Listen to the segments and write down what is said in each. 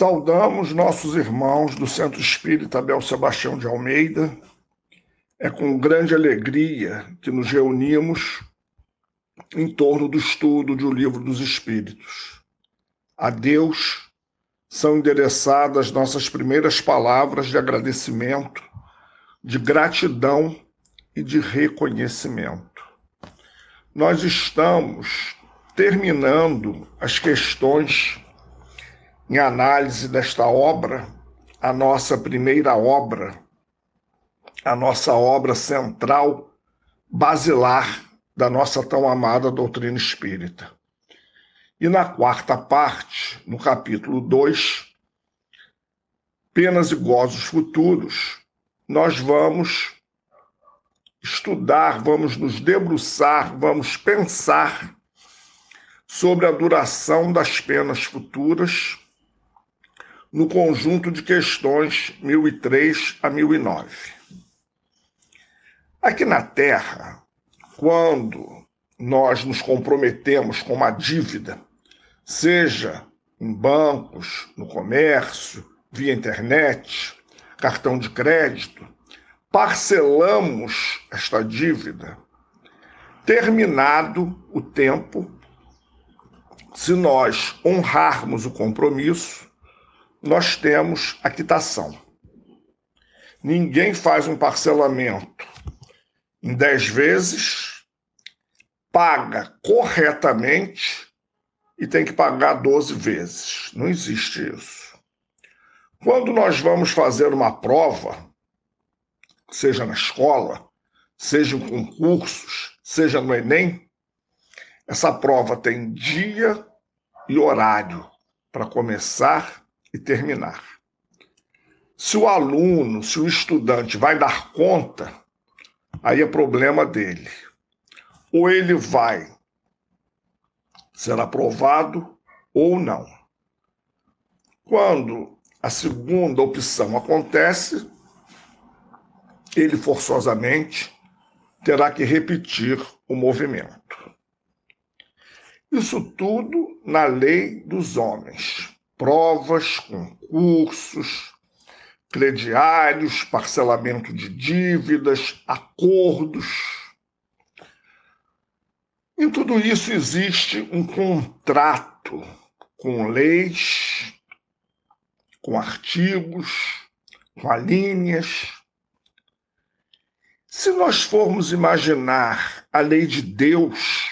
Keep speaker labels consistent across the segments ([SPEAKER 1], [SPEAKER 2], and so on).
[SPEAKER 1] Saudamos nossos irmãos do Centro Espírita Abel Sebastião de Almeida. É com grande alegria que nos reunimos em torno do estudo de O Livro dos Espíritos. A Deus são endereçadas nossas primeiras palavras de agradecimento, de gratidão e de reconhecimento. Nós estamos terminando as questões em análise desta obra, a nossa primeira obra, a nossa obra central, basilar da nossa tão amada doutrina espírita. E na quarta parte, no capítulo 2, Penas e Gozos Futuros, nós vamos estudar, vamos nos debruçar, vamos pensar sobre a duração das penas futuras no conjunto de questões 1003 a 1009. Aqui na Terra, quando nós nos comprometemos com uma dívida, seja em bancos, no comércio, via internet, cartão de crédito, parcelamos esta dívida. Terminado o tempo, se nós honrarmos o compromisso, nós temos a quitação. Ninguém faz um parcelamento em 10 vezes, paga corretamente e tem que pagar 12 vezes. Não existe isso. Quando nós vamos fazer uma prova, seja na escola, seja em concursos, seja no Enem, essa prova tem dia e horário para começar e terminar. Se o aluno, se o estudante vai dar conta, aí é problema dele. Ou ele vai ser aprovado ou não. Quando a segunda opção acontece, ele forçosamente terá que repetir o movimento. Isso tudo na lei dos homens provas, concursos, crediários, parcelamento de dívidas, acordos. Em tudo isso existe um contrato com leis, com artigos, com alíneas. Se nós formos imaginar a lei de Deus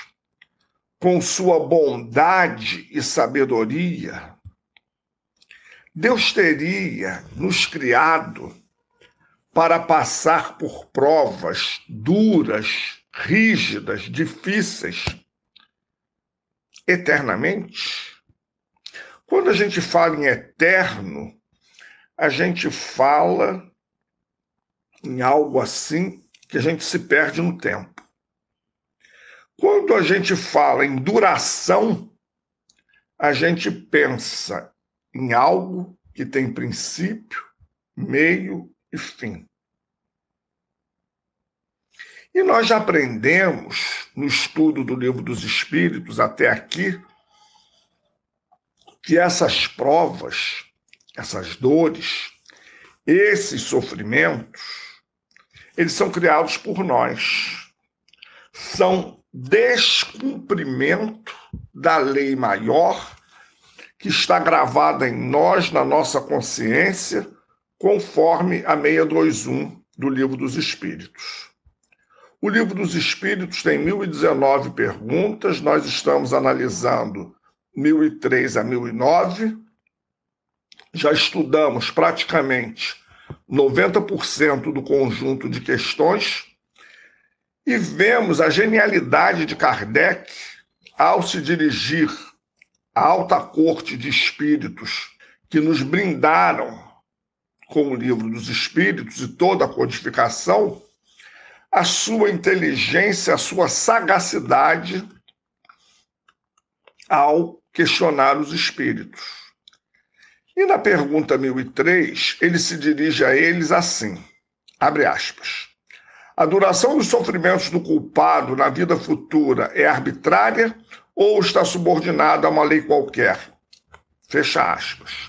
[SPEAKER 1] com sua bondade e sabedoria, Deus teria nos criado para passar por provas duras, rígidas, difíceis, eternamente? Quando a gente fala em eterno, a gente fala em algo assim que a gente se perde no tempo. Quando a gente fala em duração, a gente pensa em algo que tem princípio, meio e fim. E nós já aprendemos no estudo do Livro dos Espíritos até aqui que essas provas, essas dores, esses sofrimentos, eles são criados por nós. São descumprimento da lei maior que está gravada em nós, na nossa consciência, conforme a 621 do Livro dos Espíritos. O Livro dos Espíritos tem 1019 perguntas, nós estamos analisando 1003 a 1009. Já estudamos praticamente 90% do conjunto de questões e vemos a genialidade de Kardec ao se dirigir a alta corte de espíritos que nos brindaram com o livro dos espíritos e toda a codificação, a sua inteligência, a sua sagacidade ao questionar os espíritos. E na pergunta 1003, ele se dirige a eles assim: abre aspas. A duração dos sofrimentos do culpado na vida futura é arbitrária ou está subordinado a uma lei qualquer. Fecha aspas.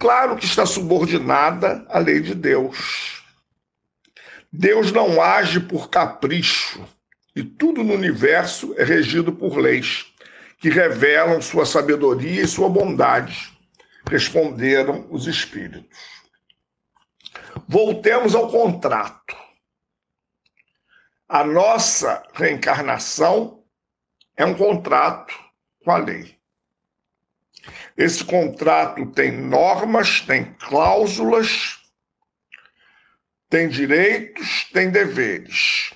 [SPEAKER 1] Claro que está subordinada à lei de Deus. Deus não age por capricho e tudo no universo é regido por leis que revelam sua sabedoria e sua bondade, responderam os espíritos. Voltemos ao contrato. A nossa reencarnação é um contrato com a lei. Esse contrato tem normas, tem cláusulas, tem direitos, tem deveres.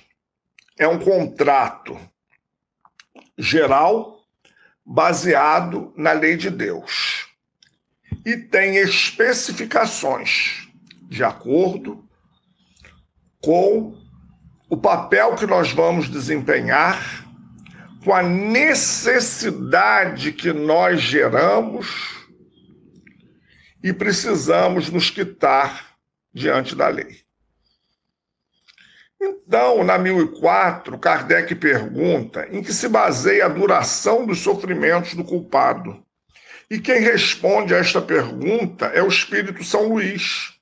[SPEAKER 1] É um contrato geral baseado na lei de Deus. E tem especificações de acordo com o papel que nós vamos desempenhar com a necessidade que nós geramos e precisamos nos quitar diante da lei. Então, na 1004, Kardec pergunta em que se baseia a duração dos sofrimentos do culpado. E quem responde a esta pergunta é o Espírito São Luís,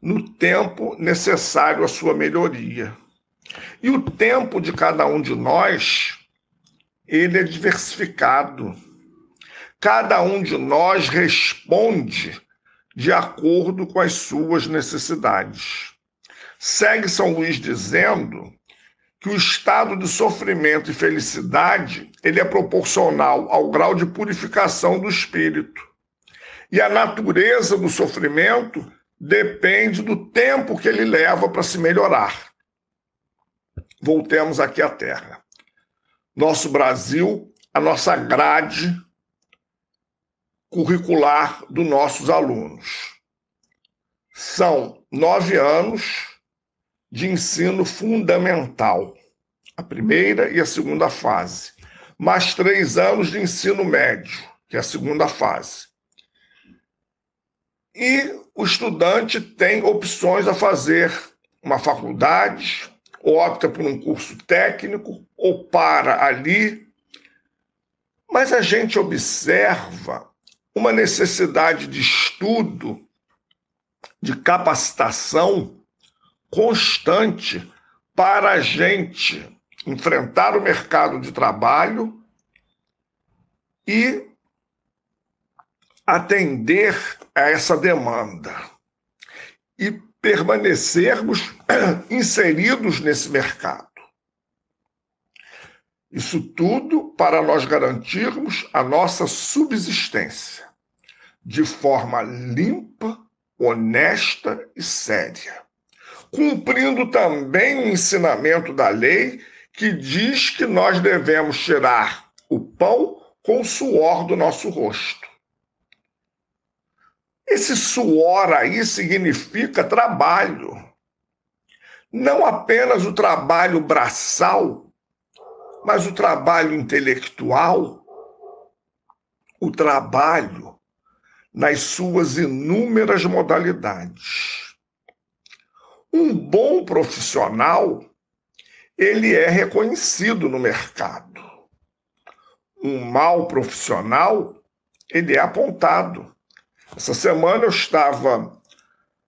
[SPEAKER 1] no tempo necessário à sua melhoria. E o tempo de cada um de nós, ele é diversificado. Cada um de nós responde de acordo com as suas necessidades. Segue São Luís dizendo que o estado de sofrimento e felicidade ele é proporcional ao grau de purificação do espírito. E a natureza do sofrimento depende do tempo que ele leva para se melhorar voltemos aqui à Terra. Nosso Brasil, a nossa grade curricular dos nossos alunos. São nove anos de ensino fundamental, a primeira e a segunda fase, mais três anos de ensino médio, que é a segunda fase. E o estudante tem opções a fazer uma faculdade, ou opta por um curso técnico, ou para ali. Mas a gente observa uma necessidade de estudo, de capacitação constante para a gente enfrentar o mercado de trabalho e atender a essa demanda. E permanecermos inseridos nesse mercado. Isso tudo para nós garantirmos a nossa subsistência de forma limpa, honesta e séria. Cumprindo também o ensinamento da lei que diz que nós devemos tirar o pão com o suor do nosso rosto. Esse suor aí significa trabalho. Não apenas o trabalho braçal, mas o trabalho intelectual, o trabalho nas suas inúmeras modalidades. Um bom profissional, ele é reconhecido no mercado. Um mau profissional, ele é apontado. Essa semana eu estava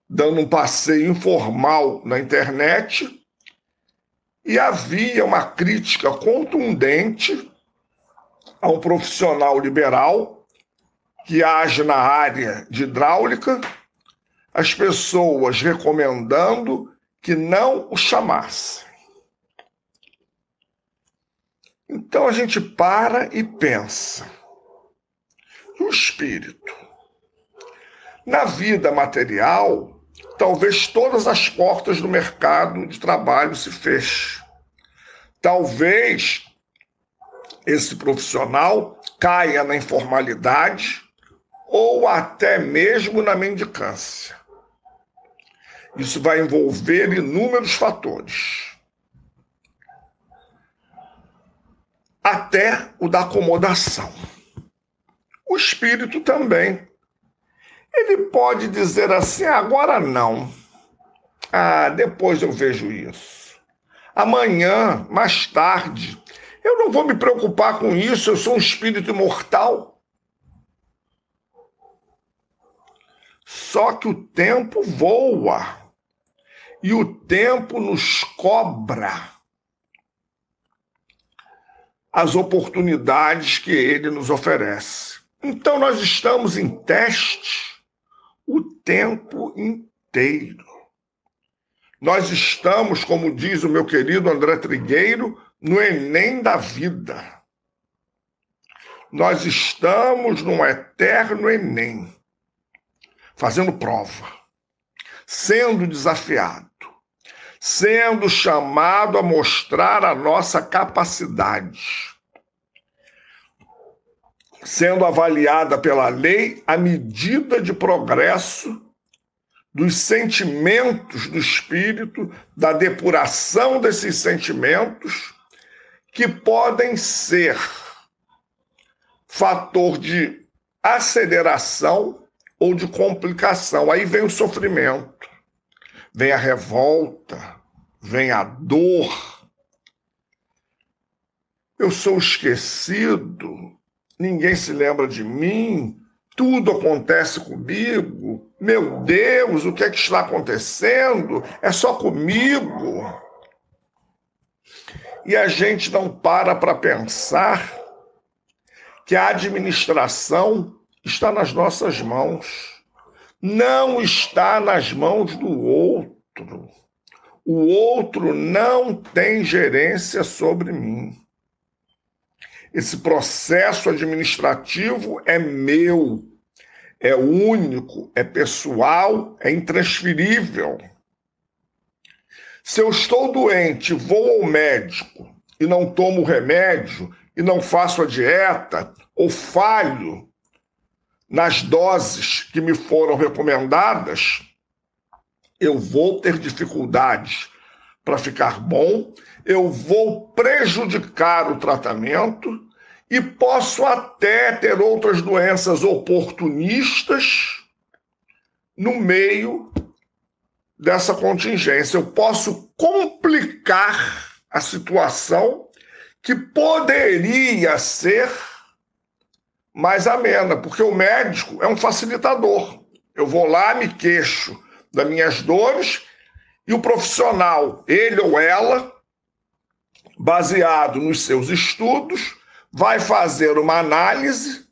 [SPEAKER 1] dando um passeio informal na internet e havia uma crítica contundente a um profissional liberal que age na área de hidráulica, as pessoas recomendando que não o chamasse. Então a gente para e pensa. O espírito? Na vida material, talvez todas as portas do mercado de trabalho se fechem. Talvez esse profissional caia na informalidade ou até mesmo na mendicância. Isso vai envolver inúmeros fatores. Até o da acomodação. O espírito também ele pode dizer assim: agora não. Ah, depois eu vejo isso. Amanhã, mais tarde. Eu não vou me preocupar com isso, eu sou um espírito imortal. Só que o tempo voa e o tempo nos cobra as oportunidades que ele nos oferece. Então, nós estamos em teste o tempo inteiro. Nós estamos, como diz o meu querido André Trigueiro, no Enem da vida. Nós estamos num eterno Enem, fazendo prova, sendo desafiado, sendo chamado a mostrar a nossa capacidade, sendo avaliada pela lei a medida de progresso dos sentimentos do espírito, da depuração desses sentimentos, que podem ser fator de aceleração ou de complicação. Aí vem o sofrimento, vem a revolta, vem a dor. Eu sou esquecido, ninguém se lembra de mim, tudo acontece comigo. Meu Deus, o que é que está acontecendo? É só comigo. E a gente não para para pensar que a administração está nas nossas mãos, não está nas mãos do outro. O outro não tem gerência sobre mim. Esse processo administrativo é meu, é único, é pessoal, é intransferível. Se eu estou doente, vou ao médico e não tomo remédio e não faço a dieta ou falho nas doses que me foram recomendadas, eu vou ter dificuldades para ficar bom, eu vou prejudicar o tratamento e posso até ter outras doenças oportunistas no meio dessa contingência. Eu posso complicar a situação que poderia ser mais amena, porque o médico é um facilitador. Eu vou lá, me queixo das minhas dores e o profissional, ele ou ela, baseado nos seus estudos, vai fazer uma análise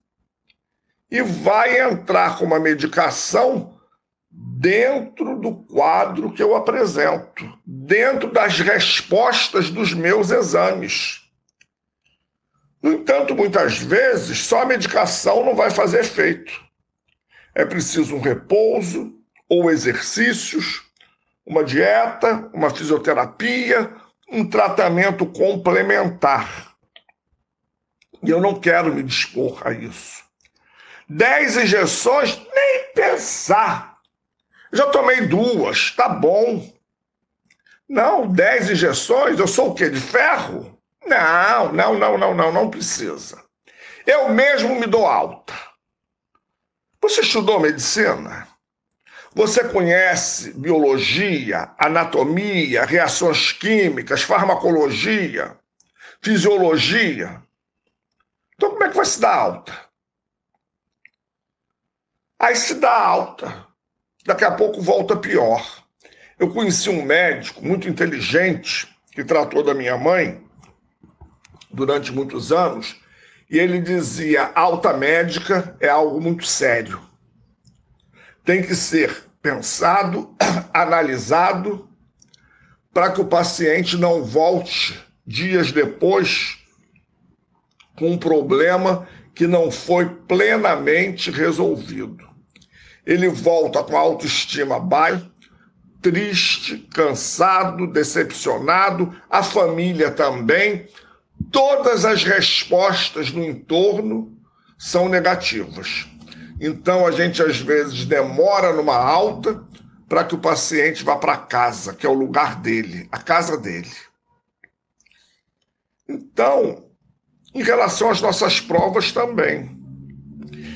[SPEAKER 1] e vai entrar com uma medicação dentro do quadro que eu apresento, dentro das respostas dos meus exames. No entanto, muitas vezes, só a medicação não vai fazer efeito. É preciso um repouso ou exercícios uma dieta, uma fisioterapia, um tratamento complementar. E eu não quero me dispor a isso. Dez injeções, nem pensar. Já tomei duas, tá bom. Não, dez injeções, eu sou o quê? De ferro? Não, não, não, não, não, não precisa. Eu mesmo me dou alta. Você estudou medicina? Você conhece biologia, anatomia, reações químicas, farmacologia, fisiologia? Então, como é que vai se dar alta? Aí se dá alta. Daqui a pouco volta pior. Eu conheci um médico muito inteligente que tratou da minha mãe durante muitos anos e ele dizia: alta médica é algo muito sério tem que ser pensado, analisado, para que o paciente não volte dias depois com um problema que não foi plenamente resolvido. Ele volta com a autoestima baixa, triste, cansado, decepcionado, a família também. Todas as respostas no entorno são negativas. Então a gente às vezes demora numa alta para que o paciente vá para casa, que é o lugar dele, a casa dele. Então, em relação às nossas provas também.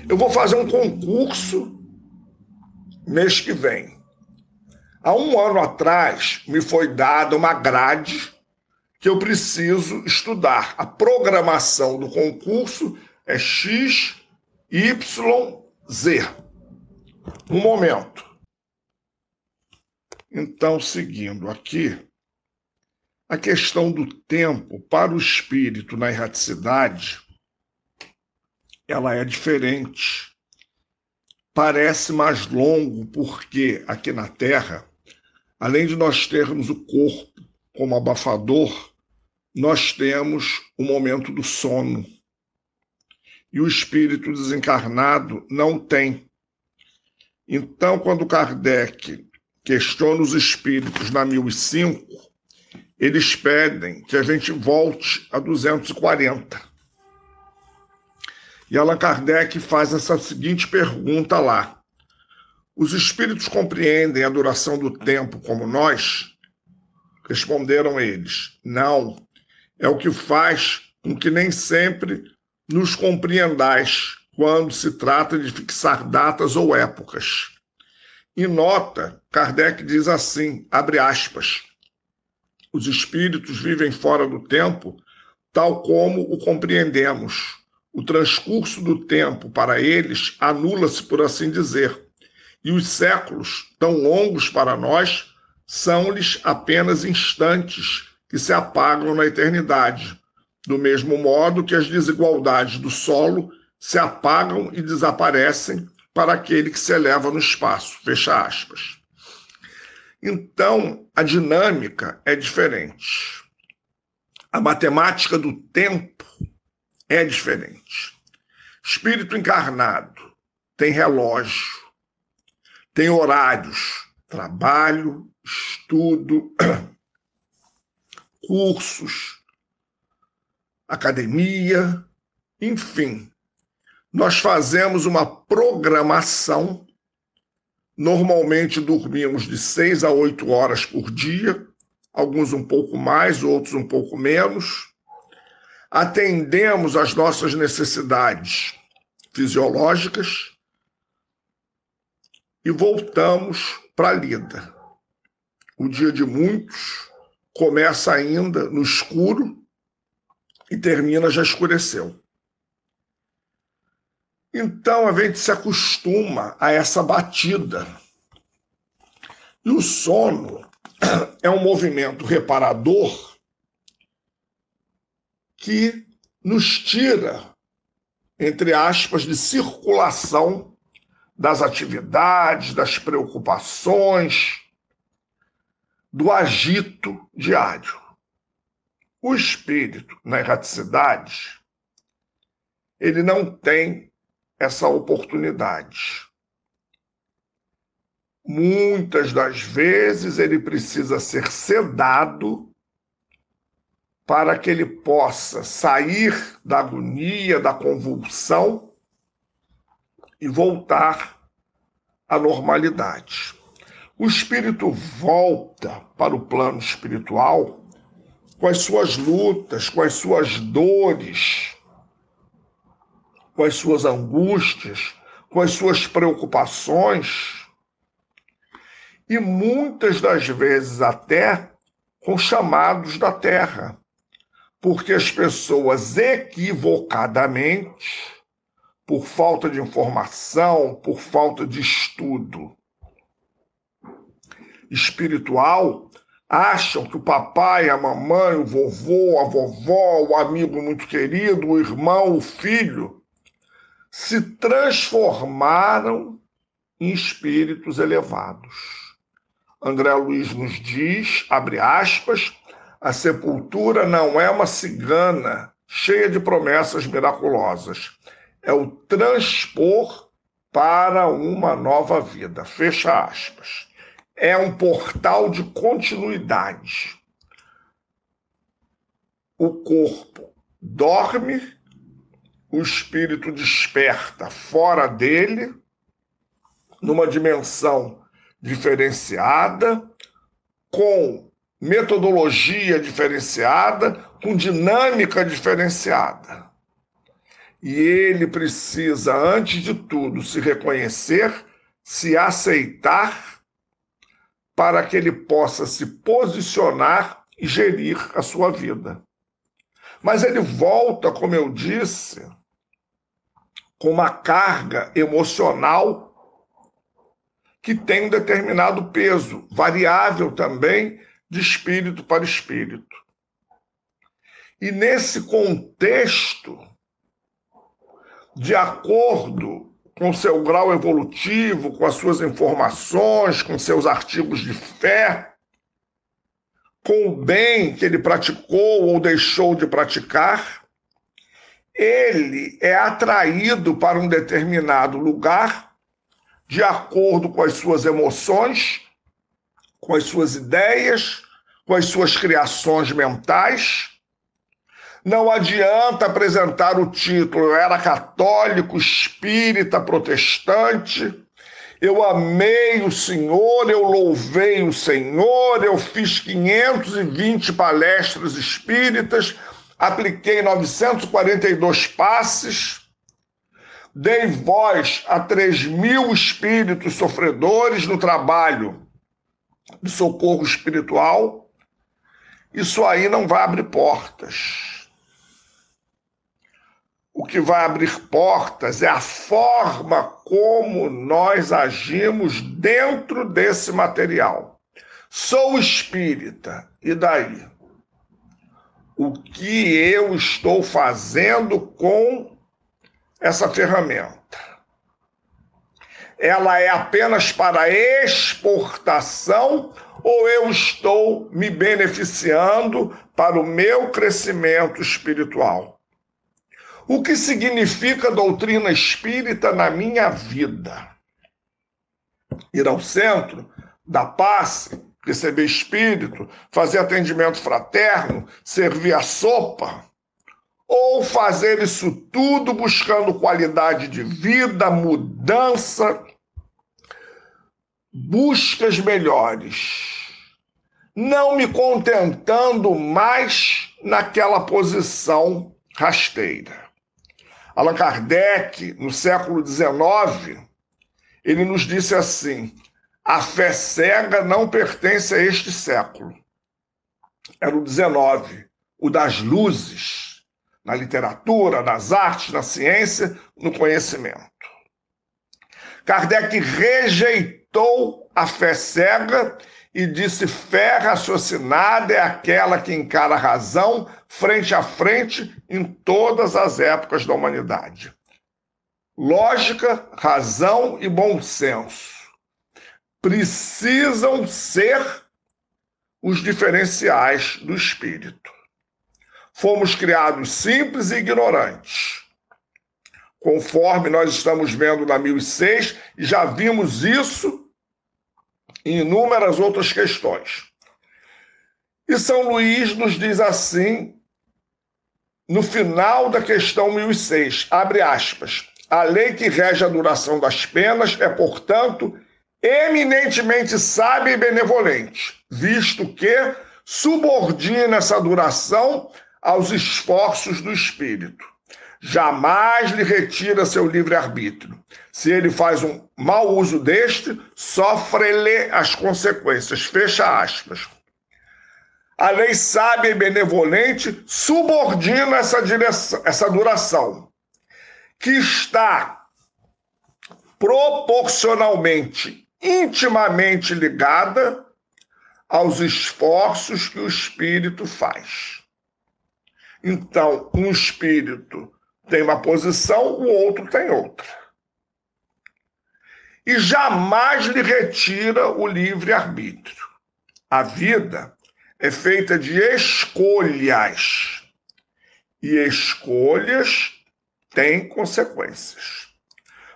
[SPEAKER 1] Eu vou fazer um concurso mês que vem. Há um ano atrás me foi dada uma grade que eu preciso estudar. A programação do concurso é X, Y, Z. um momento. Então, seguindo aqui, a questão do tempo para o espírito na erraticidade, ela é diferente. Parece mais longo porque aqui na Terra, além de nós termos o corpo como abafador, nós temos o momento do sono. E o espírito desencarnado não tem. Então, quando Kardec questiona os espíritos na 1005, eles pedem que a gente volte a 240. E Allan Kardec faz essa seguinte pergunta lá: Os espíritos compreendem a duração do tempo como nós? Responderam eles: Não. É o que faz com que nem sempre nos compreendais quando se trata de fixar datas ou épocas. E nota, Kardec diz assim, abre aspas, os espíritos vivem fora do tempo, tal como o compreendemos. O transcurso do tempo para eles anula-se, por assim dizer, e os séculos, tão longos para nós, são-lhes apenas instantes que se apagam na eternidade, do mesmo modo que as desigualdades do solo se apagam e desaparecem para aquele que se eleva no espaço. Fecha aspas. Então, a dinâmica é diferente. A matemática do tempo é diferente. Espírito encarnado tem relógio, tem horários, trabalho, estudo, cursos, academia, enfim. Nós fazemos uma programação Normalmente dormimos de seis a oito horas por dia, alguns um pouco mais, outros um pouco menos. Atendemos às nossas necessidades fisiológicas e voltamos para a lida. O dia de muitos começa ainda no escuro e termina já escureceu. Então a gente se acostuma a essa batida. E o sono é um movimento reparador que nos tira, entre aspas, de circulação das atividades, das preocupações, do agito diário. O espírito, na erraticidade, ele não tem essa oportunidade. Muitas das vezes ele precisa ser sedado para que ele possa sair da agonia, da convulsão e voltar à normalidade. O espírito volta para o plano espiritual com as suas lutas, com as suas dores, com as suas angústias, com as suas preocupações. E muitas das vezes até com chamados da terra, porque as pessoas equivocadamente, por falta de informação, por falta de estudo espiritual, acham que o papai, a mamãe, o vovô, a vovó, o amigo muito querido, o irmão, o filho, se transformaram em espíritos elevados. André Luiz nos diz, abre aspas, a sepultura não é uma cigana cheia de promessas miraculosas. É o transpor para uma nova vida. Fecha aspas. É um portal de continuidade. O corpo dorme o espírito desperta fora dele, numa dimensão diferenciada, com metodologia diferenciada, com dinâmica diferenciada. E ele precisa, antes de tudo, se reconhecer, se aceitar, para que ele possa se posicionar e gerir a sua vida. Mas ele volta, como eu disse, com uma carga emocional que tem um determinado peso, variável também de espírito para espírito. E nesse contexto, de acordo com seu grau evolutivo, com as suas informações, com seus artigos de fé, com o bem que ele praticou ou deixou de praticar, ele é atraído para um determinado lugar de acordo com as suas emoções, com as suas ideias, com as suas criações mentais. Não adianta apresentar o título, eu era católico, espírita, protestante, eu amei o Senhor, eu louvei o Senhor, eu fiz 520 palestras espíritas, apliquei 942 passes, dei voz a 3 mil espíritos sofredores no trabalho de socorro espiritual. Isso aí não vai abrir portas. O que vai abrir portas é a forma como nós agimos dentro desse material. Sou espírita, e daí? O que eu estou fazendo com essa ferramenta? Ela é apenas para exportação ou eu estou me beneficiando para o meu crescimento espiritual? O que significa doutrina espírita na minha vida? Ir ao centro, dar passe, receber espírito, fazer atendimento fraterno, servir a sopa? Ou fazer isso tudo buscando qualidade de vida, mudança, buscas melhores? Não me contentando mais naquela posição rasteira. Allan Kardec, no século XIX, ele nos disse assim: a fé cega não pertence a este século. Era o XIX, o das luzes, na literatura, nas artes, na ciência, no conhecimento. Kardec rejeitou a fé cega e disse: fé raciocinada é aquela que encara a razão frente a frente em todas as épocas da humanidade. Lógica, razão e bom senso precisam ser os diferenciais do espírito. Fomos criados simples e ignorantes. Conforme nós estamos vendo na 1006, e já vimos isso e inúmeras outras questões. E São Luís nos diz assim, no final da questão 1006, abre aspas, a lei que rege a duração das penas é, portanto, eminentemente sábia e benevolente, visto que subordina essa duração aos esforços do espírito. Jamais lhe retira seu livre-arbítrio, se ele faz um mau uso deste, sofre-lhe as consequências. Fecha aspas. A lei sábia e benevolente subordina essa, direção, essa duração, que está proporcionalmente, intimamente ligada aos esforços que o espírito faz. Então, um espírito tem uma posição, o outro tem outra e jamais lhe retira o livre-arbítrio. A vida é feita de escolhas, e escolhas têm consequências.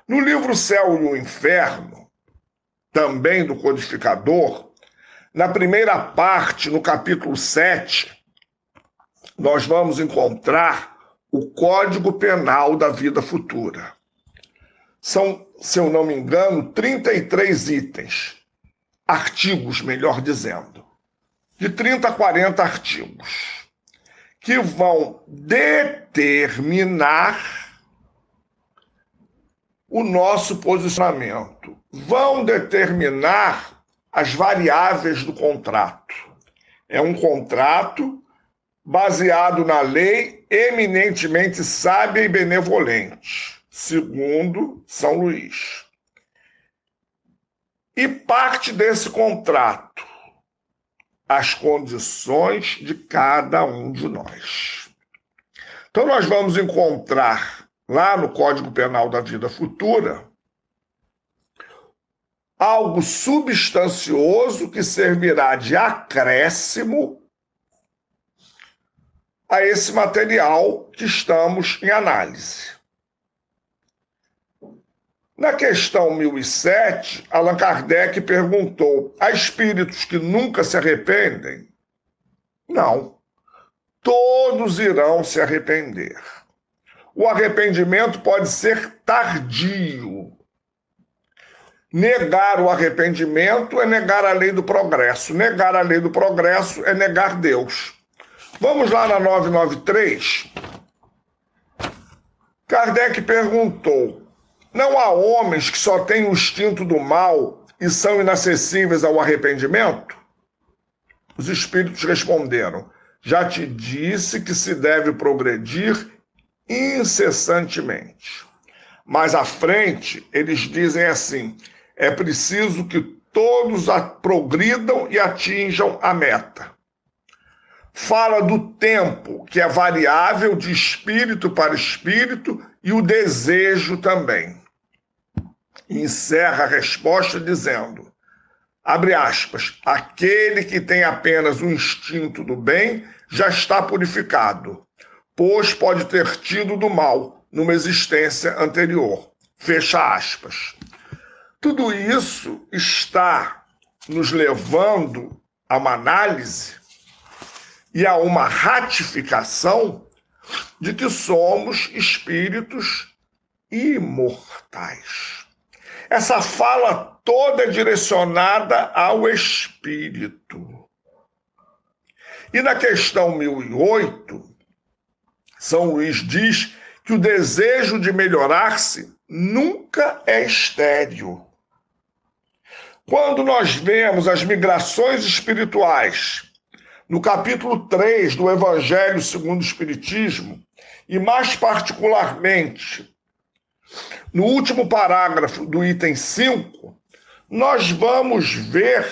[SPEAKER 1] No livro Céu e o Inferno, também do codificador, na primeira parte, no capítulo 7, nós vamos encontrar o Código Penal da Vida Futura. São, se eu não me engano, 33 itens, artigos, melhor dizendo, de 30 a 40 artigos, que vão determinar o nosso posicionamento, vão determinar as variáveis do contrato. É um contrato baseado na lei eminentemente sábia e benevolente segundo São Luís. E parte desse contrato as condições de cada um de nós. Então, nós vamos encontrar lá no Código Penal da Vida Futura algo substancioso que servirá de acréscimo a esse material que estamos em análise. Na questão 1007, Allan Kardec perguntou: há espíritos que nunca se arrependem? Não. Todos irão se arrepender. O arrependimento pode ser tardio. Negar o arrependimento é negar a lei do progresso. Negar a lei do progresso é negar Deus. Vamos lá na 993. Kardec perguntou: não há homens que só têm o instinto do mal e são inacessíveis ao arrependimento? Os espíritos responderam: Já te disse que se deve progredir incessantemente. Mais à frente, eles dizem assim: é preciso que todos progridam e atinjam a meta. Fala do tempo, que é variável de espírito para espírito, e o desejo também. encerra a resposta dizendo: abre aspas, aquele que tem apenas o instinto do bem já está purificado, pois pode ter tido do mal numa existência anterior. Fecha aspas. Tudo isso está nos levando a uma análise e a uma ratificação de que somos espíritos imortais. Essa fala toda é direcionada ao espírito. E na questão 1008, São Luís diz que o desejo de melhorar-se nunca é estéril. Quando nós vemos as migrações espirituais no capítulo 3 do Evangelho segundo o Espiritismo, e mais particularmente no último parágrafo do item 5, nós vamos ver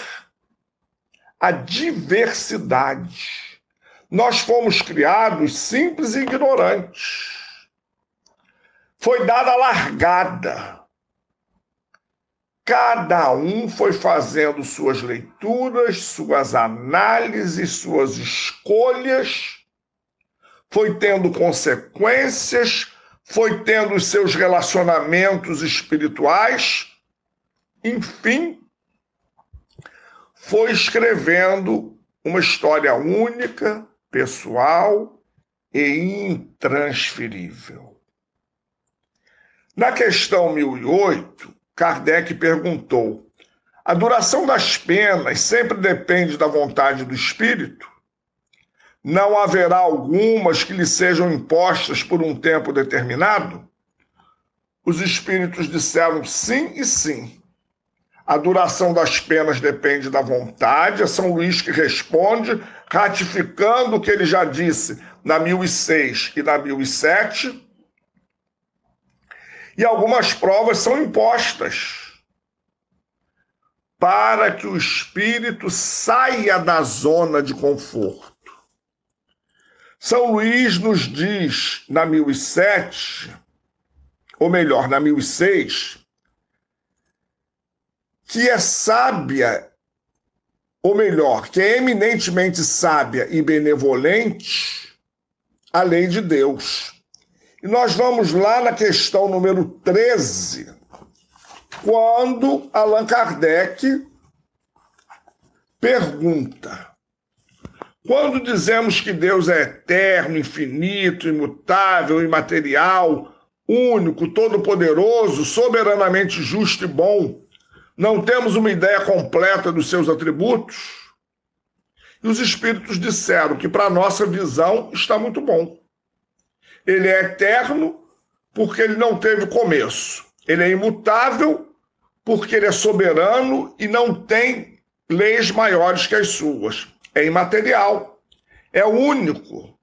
[SPEAKER 1] a diversidade. Nós fomos criados simples e ignorantes. Foi dada a largada Cada um foi fazendo suas leituras, suas análises, suas escolhas, foi tendo consequências, foi tendo os seus relacionamentos espirituais, enfim, foi escrevendo uma história única, pessoal e intransferível. Na questão 1008, Kardec perguntou: a duração das penas sempre depende da vontade do espírito? Não haverá algumas que lhe sejam impostas por um tempo determinado? Os espíritos disseram sim e sim. A duração das penas depende da vontade. É São Luís que responde, ratificando o que ele já disse na 1006 e na 1007 e algumas provas são impostas para que o espírito saia da zona de conforto. São Luís nos diz na 1007, ou melhor, na 1006, que é sábia, ou melhor, que é eminentemente sábia e benevolente a lei de Deus. E nós vamos lá na questão número 13, quando Allan Kardec pergunta: quando dizemos que Deus é eterno, infinito, imutável, imaterial, único, todo-poderoso, soberanamente justo e bom, não temos uma ideia completa dos seus atributos? E os espíritos disseram que, para nossa visão, está muito bom. Ele é eterno porque ele não teve começo. Ele é imutável porque ele é soberano e não tem leis maiores que as suas. É imaterial. É único.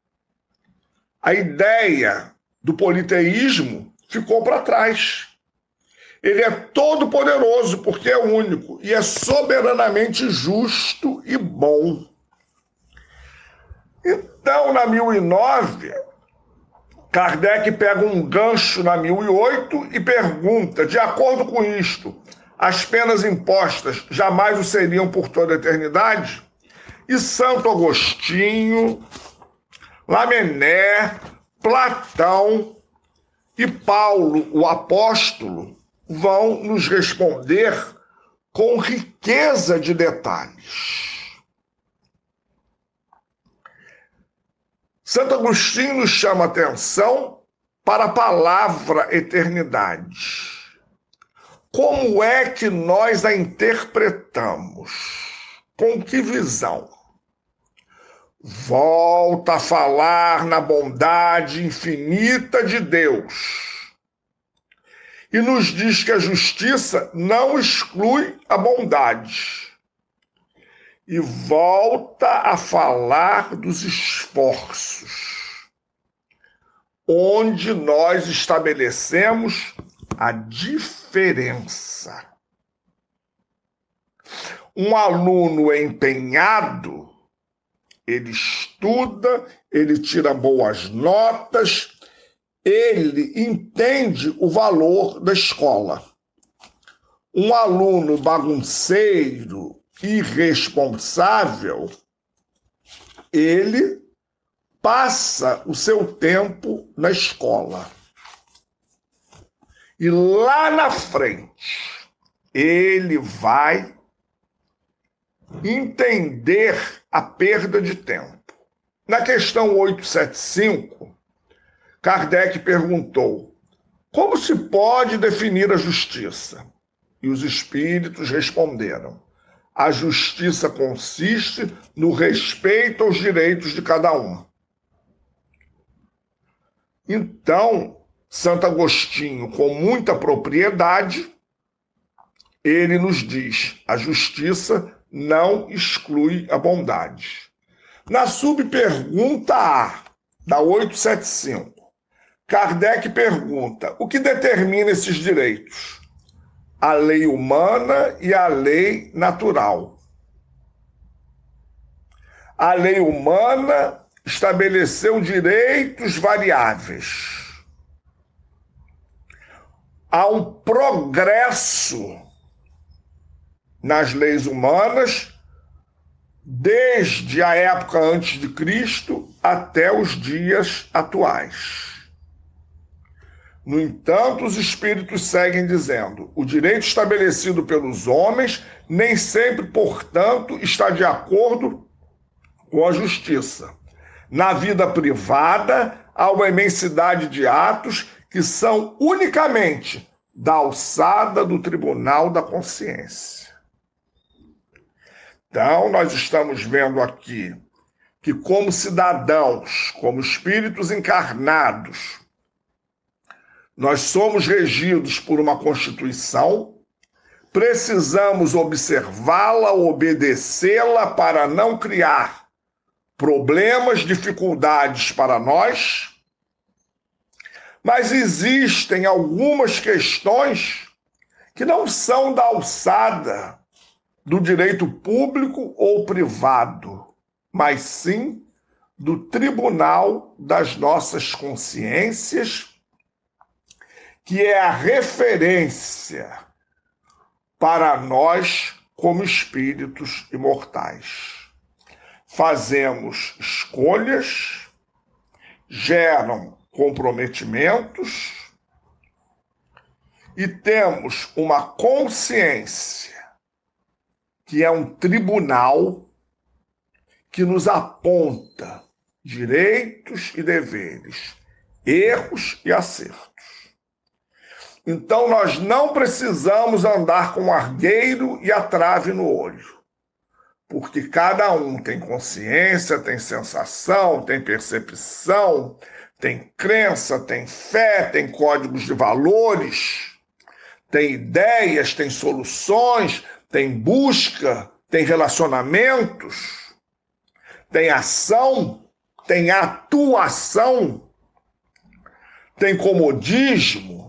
[SPEAKER 1] A ideia do politeísmo ficou para trás. Ele é todo poderoso porque é único e é soberanamente justo e bom. Então, na 1009, Kardec pega um gancho na 1008 e pergunta: de acordo com isto, as penas impostas jamais o seriam por toda a eternidade? E Santo Agostinho, Lamené, Platão e Paulo, o apóstolo, vão nos responder com riqueza de detalhes. Santo Agostinho nos chama atenção para a palavra eternidade. Como é que nós a interpretamos? Com que visão? Volta a falar na bondade infinita de Deus. E nos diz que a justiça não exclui a bondade e volta a falar dos esforços, onde nós estabelecemos a diferença. Um aluno empenhado, ele estuda, ele tira boas notas, ele entende o valor da escola. Um aluno bagunceiro, irresponsável, ele passa o seu tempo na escola. E lá na frente, ele vai entender a perda de tempo. Na questão 875, Kardec perguntou: como se pode definir a justiça? E os espíritos responderam: a justiça consiste no respeito aos direitos de cada um. Então, Santo Agostinho, com muita propriedade, ele nos diz: a justiça não exclui a bondade. Na subpergunta A, da 875, Kardec pergunta: o que determina esses direitos? A lei humana e a lei natural. A lei humana estabeleceu direitos variáveis. Há um progresso nas leis humanas desde a época antes de Cristo até os dias atuais. No entanto, os espíritos seguem dizendo: o direito estabelecido pelos homens nem sempre, portanto, está de acordo com a justiça. Na vida privada, há uma imensidade de atos que são unicamente da alçada do tribunal da consciência. Então, nós estamos vendo aqui que, como cidadãos, como espíritos encarnados, nós somos regidos por uma Constituição, precisamos observá-la, obedecê-la para não criar problemas, dificuldades para nós. Mas existem algumas questões que não são da alçada do direito público ou privado, mas sim do tribunal das nossas consciências que é a referência para nós como espíritos imortais. Fazemos escolhas, geram comprometimentos e temos uma consciência que é um tribunal que nos aponta direitos e deveres, erros e acertos. Então nós não precisamos andar com argueiro e a trave no olho. Porque cada um tem consciência, tem sensação, tem percepção, tem crença, tem fé, tem códigos de valores, tem ideias, tem soluções, tem busca, tem relacionamentos, tem ação, tem atuação, tem comodismo,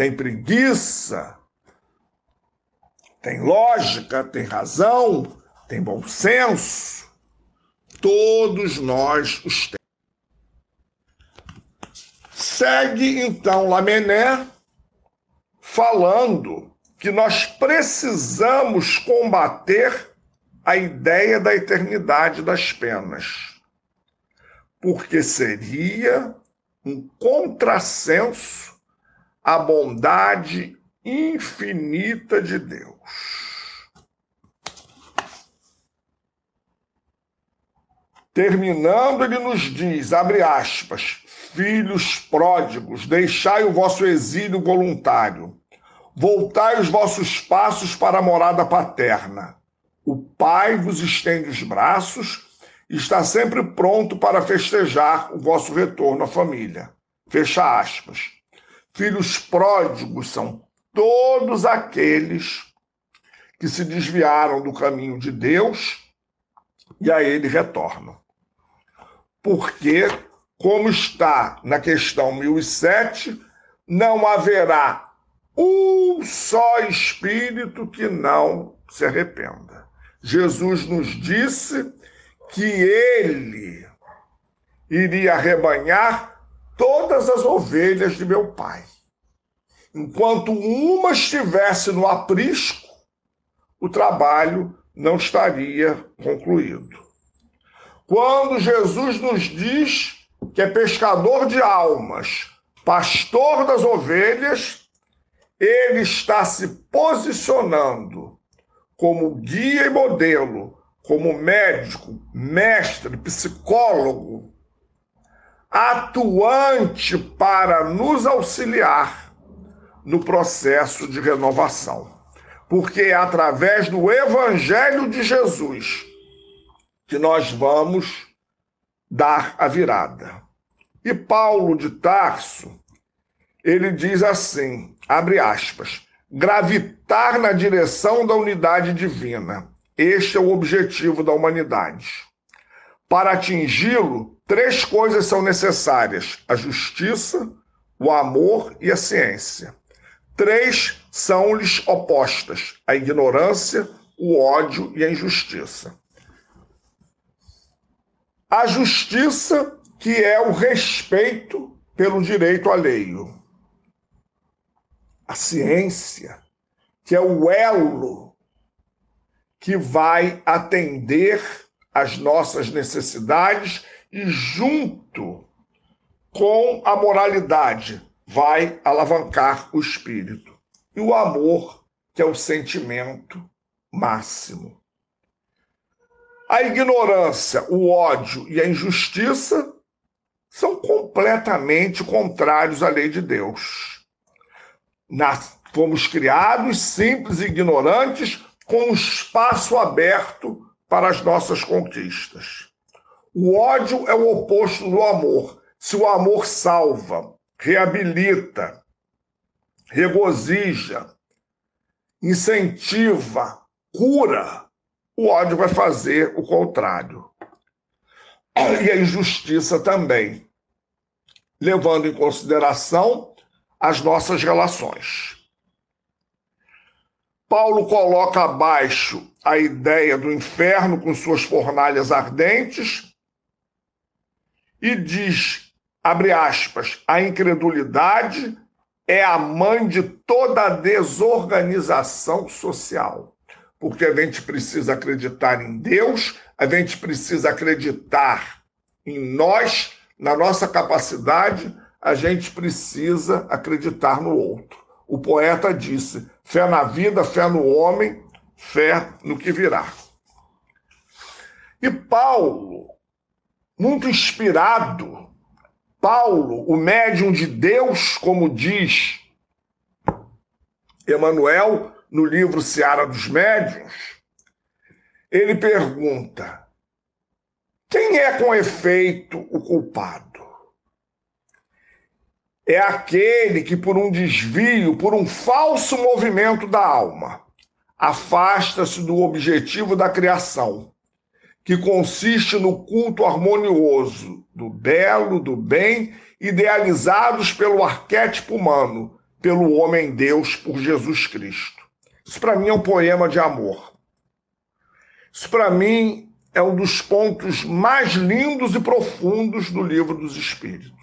[SPEAKER 1] tem preguiça, tem lógica, tem razão, tem bom senso. Todos nós os temos. Segue então Lamené falando que nós precisamos combater a ideia da eternidade das penas, porque seria um contrassenso à bondade infinita de Deus. Terminando, ele nos diz, abre aspas, filhos pródigos, deixai o vosso exílio voluntário, voltai os vossos passos para a morada paterna. O Pai vos estende os braços e está sempre pronto para festejar o vosso retorno à família. Fecha aspas. Filhos pródigos são todos aqueles que se desviaram do caminho de Deus e a ele retornam. Porque, como está na questão 1007, não haverá um só espírito que não se arrependa. Jesus nos disse que ele iria arrebanhar todas as ovelhas de meu pai. Enquanto uma estivesse no aprisco, o trabalho não estaria concluído. Quando Jesus nos diz que é pescador de almas, pastor das ovelhas, ele está se posicionando como guia e modelo, como médico, mestre, psicólogo, atuante para nos auxiliar no processo de renovação. Porque é através do Evangelho de Jesus que nós vamos dar a virada. E Paulo de Tarso, ele diz assim, abre aspas, gravitar na direção da unidade divina. Este é o objetivo da humanidade. Para atingi-lo, três coisas são necessárias: a justiça, o amor e a ciência. Três são-lhes opostas: a ignorância, o ódio e a injustiça. A justiça, que é o respeito pelo direito alheio. A ciência, que é o elo que vai atender às nossas necessidades e, junto com a moralidade, vai alavancar o espírito. E o amor, que é o sentimento máximo. A ignorância, o ódio e a injustiça são completamente contrários à lei de Deus. Nas, fomos criados simples e ignorantes, com um espaço aberto para as nossas conquistas. O ódio é o oposto do amor. Se o amor salva, reabilita, regozija, incentiva, cura, o ódio vai fazer o contrário. E a injustiça também, levando em consideração as nossas relações. Paulo coloca abaixo a ideia do inferno com suas fornalhas ardentes e diz abre aspas, a incredulidade é a mãe de toda a desorganização social. Porque a gente precisa acreditar em Deus, a gente precisa acreditar em nós, na nossa capacidade, a gente precisa acreditar no outro. O poeta disse: fé na vida, fé no homem, fé no que virá. E Paulo, muito inspirado Paulo, o médium de Deus, como diz Emanuel no livro Seara dos Médiuns, ele pergunta: quem é com efeito o culpado? É aquele que, por um desvio, por um falso movimento da alma, afasta-se do objetivo da criação que consiste no culto harmonioso do belo, do bem, idealizados pelo arquétipo humano, pelo homem-deus, por Jesus Cristo. Isso para mim é um poema de amor. Isso para mim é um dos pontos mais lindos e profundos do livro dos Espíritos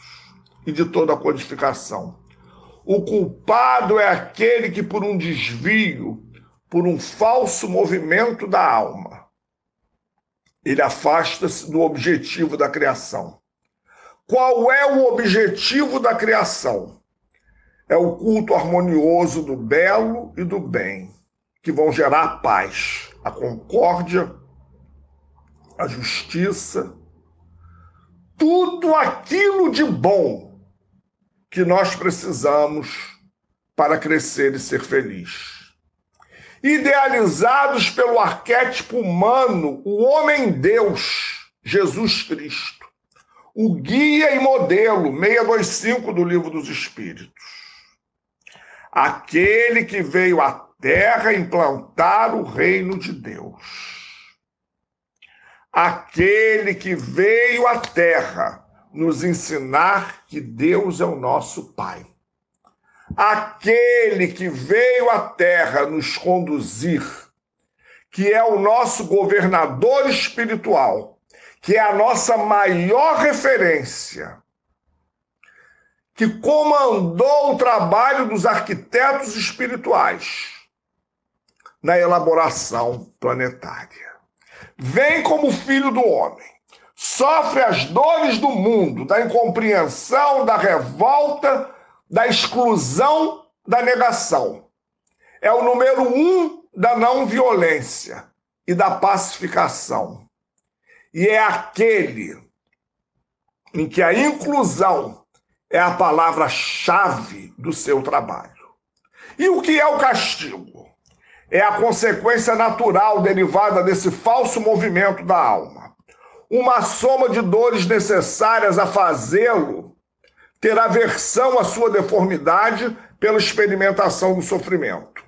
[SPEAKER 1] e de toda a codificação. O culpado é aquele que, por um desvio, por um falso movimento da alma, ele afasta-se do objetivo da criação. Qual é o objetivo da criação? É o culto harmonioso do belo e do bem, que vão gerar a paz, a concórdia, a justiça, tudo aquilo de bom que nós precisamos para crescer e ser feliz idealizados pelo arquétipo humano, o homem-deus, Jesus Cristo. O guia e modelo, 625 do Livro dos Espíritos. Aquele que veio à terra implantar o reino de Deus. Aquele que veio à terra nos ensinar que Deus é o nosso Pai aquele que veio à terra nos conduzir, que é o nosso governador espiritual, que é a nossa maior referência, que comandou o trabalho dos arquitetos espirituais na elaboração planetária. Vem como filho do homem, sofre as dores do mundo, da incompreensão, da revolta, da exclusão, da negação. É o número um da não violência e da pacificação. E é aquele em que a inclusão é a palavra-chave do seu trabalho. E o que é o castigo? É a consequência natural derivada desse falso movimento da alma. Uma soma de dores necessárias a fazê-lo ter aversão à sua deformidade pela experimentação do sofrimento.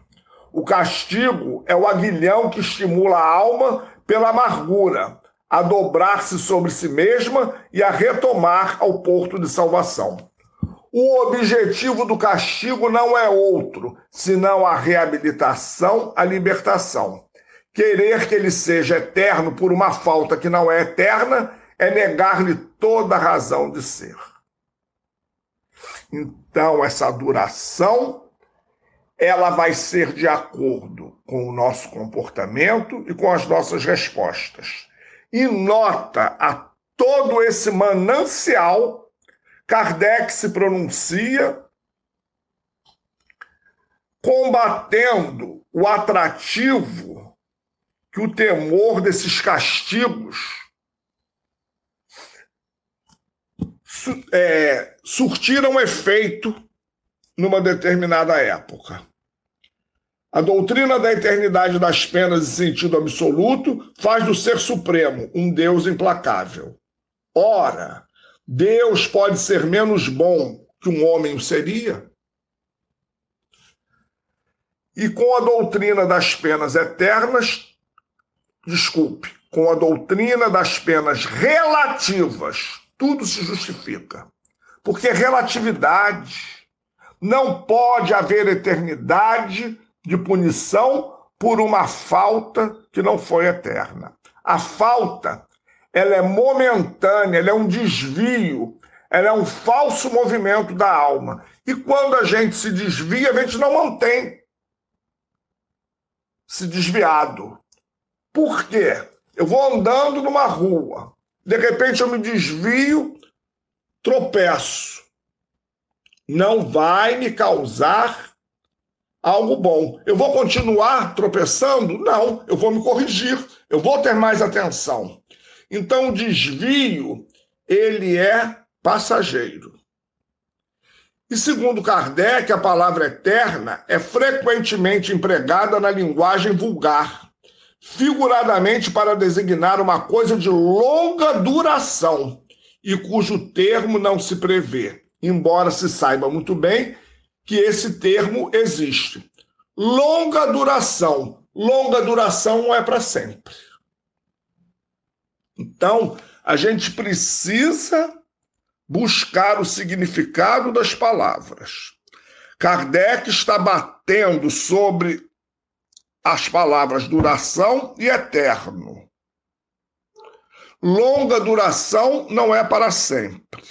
[SPEAKER 1] O castigo é o aguilhão que estimula a alma pela amargura, a dobrar-se sobre si mesma e a retomar ao porto de salvação. O objetivo do castigo não é outro, senão a reabilitação, a libertação. Querer que ele seja eterno por uma falta que não é eterna é negar-lhe toda a razão de ser. Então, essa duração ela vai ser de acordo com o nosso comportamento e com as nossas respostas. E nota a todo esse manancial, Kardec se pronuncia combatendo o atrativo que o temor desses castigos é, surtiram efeito numa determinada época. A doutrina da eternidade das penas em sentido absoluto faz do ser supremo um Deus implacável. Ora, Deus pode ser menos bom que um homem seria? E com a doutrina das penas eternas, desculpe, com a doutrina das penas relativas tudo se justifica. Porque relatividade. Não pode haver eternidade de punição por uma falta que não foi eterna. A falta, ela é momentânea, ela é um desvio, ela é um falso movimento da alma. E quando a gente se desvia, a gente não mantém se desviado. Por quê? Eu vou andando numa rua, de repente eu me desvio, tropeço. Não vai me causar algo bom. Eu vou continuar tropeçando? Não, eu vou me corrigir, eu vou ter mais atenção. Então o desvio, ele é passageiro. E segundo Kardec, a palavra eterna é frequentemente empregada na linguagem vulgar figuradamente para designar uma coisa de longa duração e cujo termo não se prevê, embora se saiba muito bem que esse termo existe. Longa duração. Longa duração não é para sempre. Então, a gente precisa buscar o significado das palavras. Kardec está batendo sobre as palavras duração e eterno. Longa duração não é para sempre.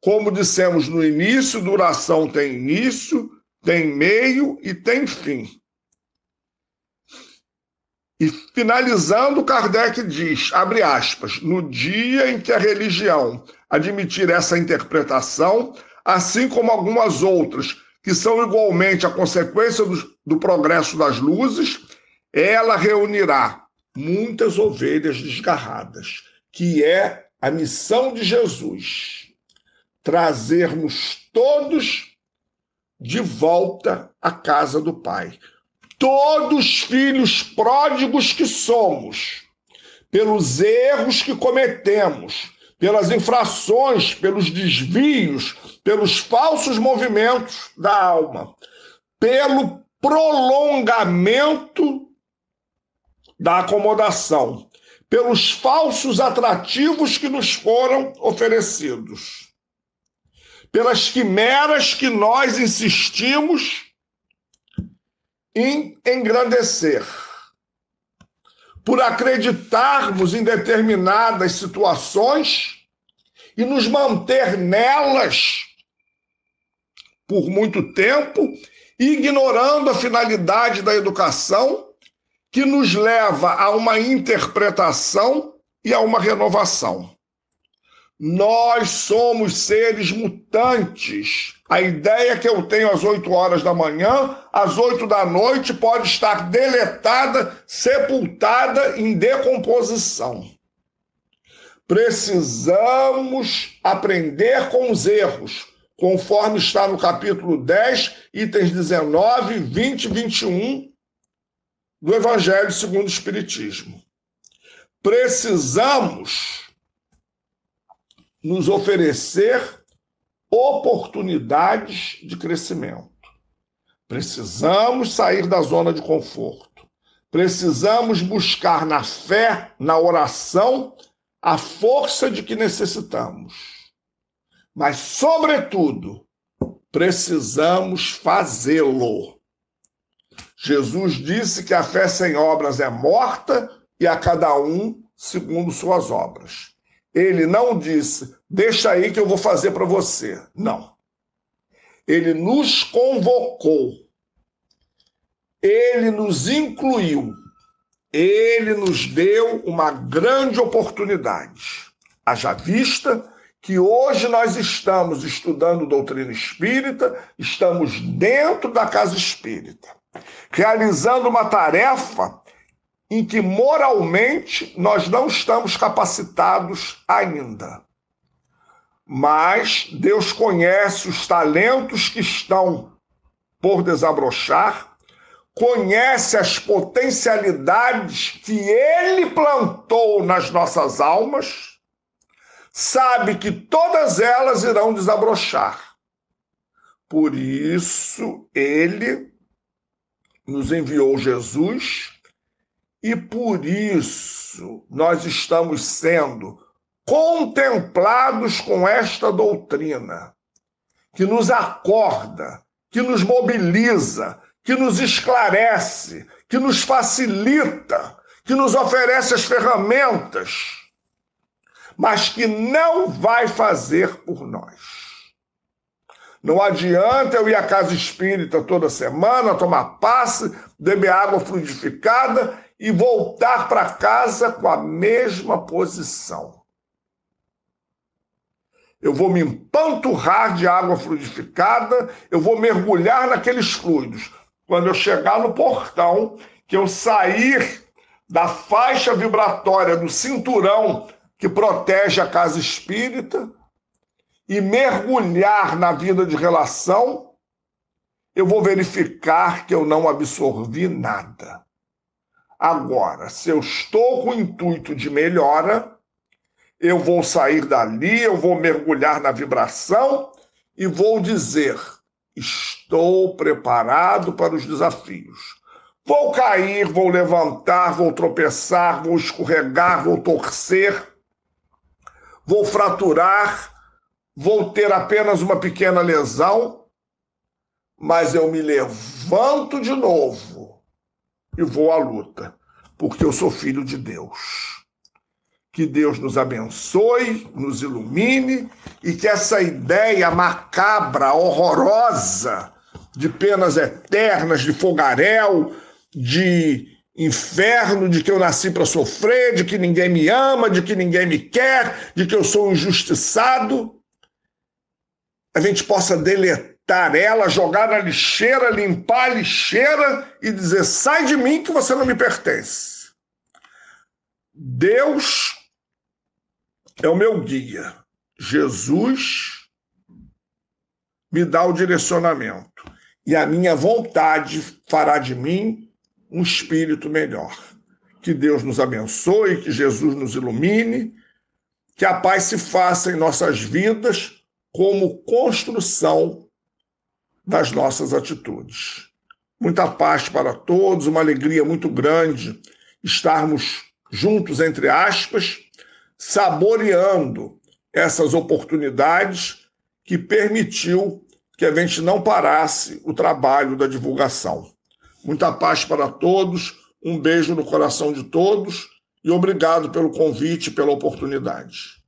[SPEAKER 1] Como dissemos no início, duração tem início, tem meio e tem fim. E finalizando, Kardec diz, abre aspas, no dia em que a religião admitir essa interpretação, assim como algumas outras, que são igualmente a consequência do, do progresso das luzes, ela reunirá muitas ovelhas desgarradas, que é a missão de Jesus trazermos todos de volta à casa do Pai. Todos filhos pródigos que somos, pelos erros que cometemos, pelas infrações, pelos desvios, pelos falsos movimentos da alma, pelo prolongamento da acomodação, pelos falsos atrativos que nos foram oferecidos pelas quimeras que nós insistimos em engrandecer, por acreditarmos em determinadas situações e nos manter nelas por muito tempo, ignorando a finalidade da educação que nos leva a uma interpretação e a uma renovação. Nós somos seres mutantes. A ideia que eu tenho às 8 horas da manhã, às 8 da noite, pode estar deletada, sepultada em decomposição. Precisamos aprender com os erros, conforme está no capítulo 10, itens 19, 20 e 21 do Evangelho segundo o Espiritismo. Precisamos nos oferecer oportunidades de crescimento. Precisamos sair da zona de conforto. Precisamos buscar na fé, na oração, a força de que necessitamos. Mas, sobretudo, precisamos fazê-lo. Jesus disse que a fé sem obras é morta e a cada um segundo suas obras. Ele não disse, deixa aí que eu vou fazer para você. Não. Ele nos convocou. Ele nos incluiu. Ele nos deu uma grande oportunidade. Haja vista que hoje nós estamos estudando doutrina espírita, estamos dentro da casa espírita, realizando uma tarefa em que moralmente nós não estamos capacitados ainda. Mas Deus conhece os talentos que estão por desabrochar, conhece as potencialidades que Ele plantou nas nossas almas, sabe que todas elas irão desabrochar. Por isso, Ele nos enviou Jesus e por isso nós estamos sendo contemplados com esta doutrina, que nos acorda, que nos mobiliza, que nos esclarece, que nos facilita, que nos oferece as ferramentas, mas que não vai fazer por nós. Não adianta eu ir à casa espírita toda semana, tomar passe, beber água fluidificada e voltar para casa com a mesma posição. Eu vou me empanturrar de água fluidificada, eu vou mergulhar naqueles fluidos. Quando eu chegar no portão, que eu sair da faixa vibratória do cinturão que protege a casa espírita e mergulhar na vida de relação, eu vou verificar que eu não absorvi nada. Agora, se eu estou com o intuito de melhora, eu vou sair dali, eu vou mergulhar na vibração e vou dizer: estou preparado para os desafios. Vou cair, vou levantar, vou tropeçar, vou escorregar, vou torcer, vou fraturar, vou ter apenas uma pequena lesão, mas eu me levanto de novo e vou à luta, porque eu sou filho de Deus. Que Deus nos abençoe, nos ilumine e que essa ideia macabra, horrorosa, de penas eternas, de fogaréu, de inferno, de que eu nasci para sofrer, de que ninguém me ama, de que ninguém me quer, de que eu sou injustiçado, a gente possa deletar ela, jogar na lixeira, limpar a lixeira e dizer: sai de mim que você não me pertence. Deus é o meu guia. Jesus me dá o direcionamento. E a minha vontade fará de mim um espírito melhor. Que Deus nos abençoe, que Jesus nos ilumine, que a paz se faça em nossas vidas como construção das nossas atitudes. Muita paz para todos, uma alegria muito grande estarmos juntos, entre aspas, saboreando essas oportunidades que permitiu que a gente não parasse o trabalho da divulgação. Muita paz para todos, um beijo no coração de todos e obrigado pelo convite, pela oportunidade.